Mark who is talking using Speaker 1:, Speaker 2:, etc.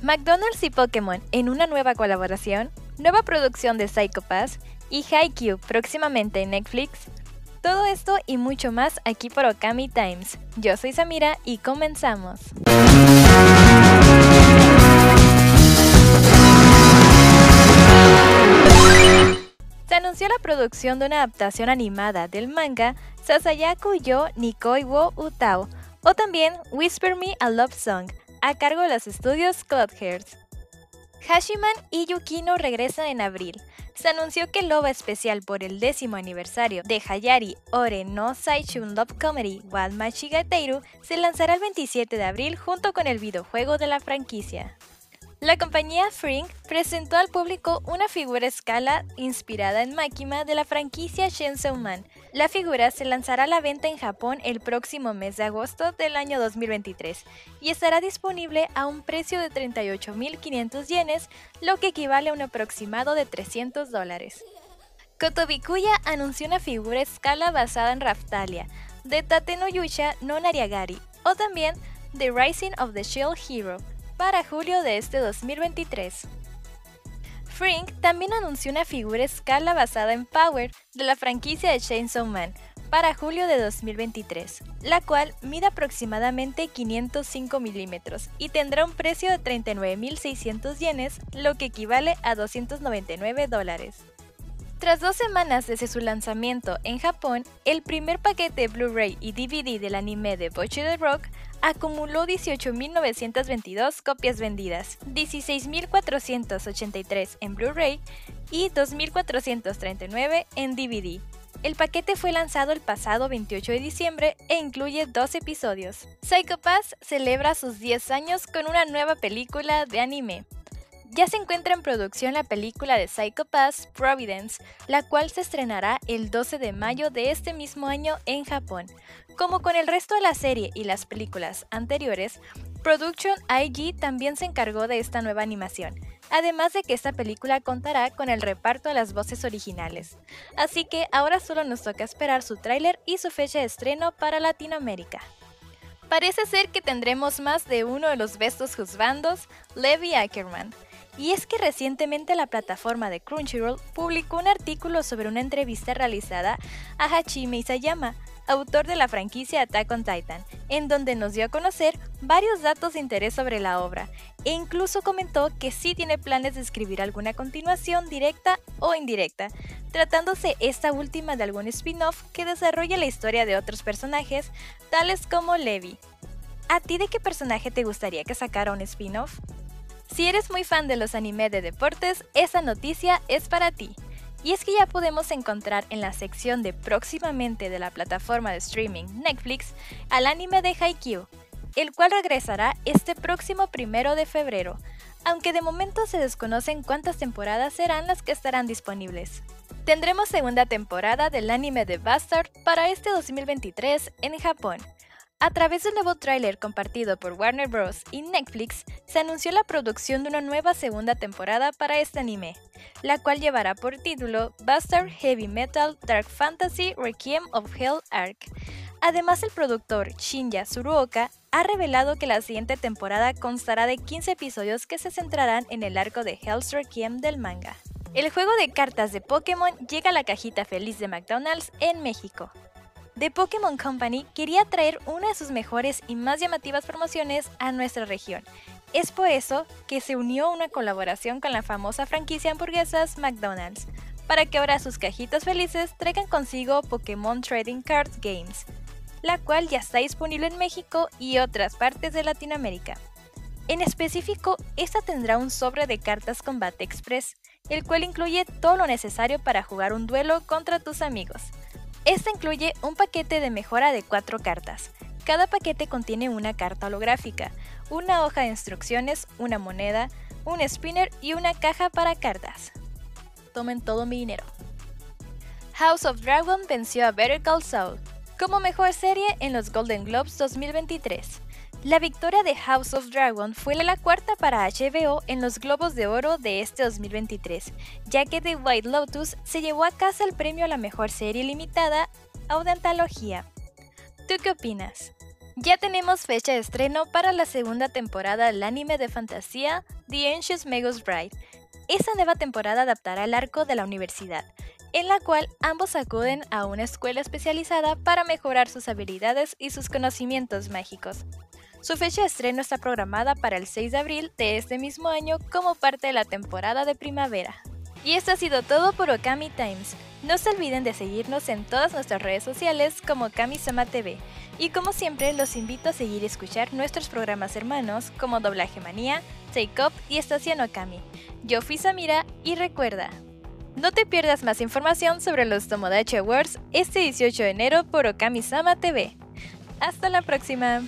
Speaker 1: McDonald's y Pokémon en una nueva colaboración, nueva producción de Psycho Pass y Haikyuu próximamente en Netflix. Todo esto y mucho más aquí por Okami Times. Yo soy Samira y comenzamos. Se anunció la producción de una adaptación animada del manga Sasayaku yo Nikoi wo Utao, o también Whisper Me a Love Song, a cargo de los estudios Cloudhearts. Hashiman y Yukino regresan en abril. Se anunció que el OVA especial por el décimo aniversario de Hayari Ore no Saichun Love Comedy Wa Machigateiru se lanzará el 27 de abril junto con el videojuego de la franquicia. La compañía Frink presentó al público una figura escala inspirada en Makima de la franquicia Shenseou Man. La figura se lanzará a la venta en Japón el próximo mes de agosto del año 2023 y estará disponible a un precio de 38.500 yenes, lo que equivale a un aproximado de 300 dólares. Kotobikuya anunció una figura escala basada en Raftalia, de Tate no Yusha no Nariagari, o también The Rising of the Shield Hero, para julio de este 2023. Frink también anunció una figura escala basada en Power de la franquicia de Chainsaw Man para julio de 2023, la cual mide aproximadamente 505 milímetros y tendrá un precio de 39.600 yenes, lo que equivale a 299 dólares. Tras dos semanas desde su lanzamiento en Japón, el primer paquete Blu-ray y DVD del anime de Bocchi the Rock acumuló 18.922 copias vendidas, 16.483 en Blu-ray y 2.439 en DVD. El paquete fue lanzado el pasado 28 de diciembre e incluye dos episodios. Psycho Pass celebra sus 10 años con una nueva película de anime. Ya se encuentra en producción la película de Psycho Pass Providence, la cual se estrenará el 12 de mayo de este mismo año en Japón. Como con el resto de la serie y las películas anteriores, Production IG también se encargó de esta nueva animación, además de que esta película contará con el reparto de las voces originales. Así que ahora solo nos toca esperar su tráiler y su fecha de estreno para Latinoamérica. Parece ser que tendremos más de uno de los bestos juzbandos, Levi Ackerman, y es que recientemente la plataforma de Crunchyroll publicó un artículo sobre una entrevista realizada a Hachime Isayama, autor de la franquicia Attack on Titan, en donde nos dio a conocer varios datos de interés sobre la obra, e incluso comentó que sí tiene planes de escribir alguna continuación directa o indirecta, tratándose esta última de algún spin-off que desarrolle la historia de otros personajes, tales como Levi. ¿A ti de qué personaje te gustaría que sacara un spin-off? Si eres muy fan de los anime de deportes, esa noticia es para ti. Y es que ya podemos encontrar en la sección de próximamente de la plataforma de streaming Netflix al anime de Haikyuu, el cual regresará este próximo primero de febrero, aunque de momento se desconocen cuántas temporadas serán las que estarán disponibles. Tendremos segunda temporada del anime de Bastard para este 2023 en Japón, a través del nuevo tráiler compartido por Warner Bros. y Netflix, se anunció la producción de una nueva segunda temporada para este anime, la cual llevará por título Bastard Heavy Metal Dark Fantasy Requiem of Hell Arc. Además, el productor Shinya Tsuruoka ha revelado que la siguiente temporada constará de 15 episodios que se centrarán en el arco de Hell's Requiem del manga. El juego de cartas de Pokémon llega a la cajita feliz de McDonald's en México. The Pokémon Company quería traer una de sus mejores y más llamativas promociones a nuestra región. Es por eso que se unió una colaboración con la famosa franquicia hamburguesas McDonald's, para que ahora sus cajitas felices traigan consigo Pokémon Trading Cards Games, la cual ya está disponible en México y otras partes de Latinoamérica. En específico, esta tendrá un sobre de cartas Combate Express, el cual incluye todo lo necesario para jugar un duelo contra tus amigos. Esta incluye un paquete de mejora de cuatro cartas. Cada paquete contiene una carta holográfica, una hoja de instrucciones, una moneda, un spinner y una caja para cartas. Tomen todo mi dinero. House of Dragon venció a Better Call Saul como mejor serie en los Golden Globes 2023. La victoria de House of Dragon fue la cuarta para HBO en los Globos de Oro de este 2023, ya que The White Lotus se llevó a casa el premio a la mejor serie limitada o de antología. ¿Tú qué opinas? Ya tenemos fecha de estreno para la segunda temporada del anime de fantasía The Anxious Magus Bride. Esta nueva temporada adaptará el arco de la universidad, en la cual ambos acuden a una escuela especializada para mejorar sus habilidades y sus conocimientos mágicos. Su fecha de estreno está programada para el 6 de abril de este mismo año como parte de la temporada de primavera. Y esto ha sido todo por Okami Times. No se olviden de seguirnos en todas nuestras redes sociales como Kami-sama TV. Y como siempre, los invito a seguir y escuchar nuestros programas hermanos como Doblaje Manía, Take Up y Estación Okami. Yo fui Samira y recuerda, no te pierdas más información sobre los Tomodachi Awards este 18 de enero por Okami-sama TV. Hasta la próxima.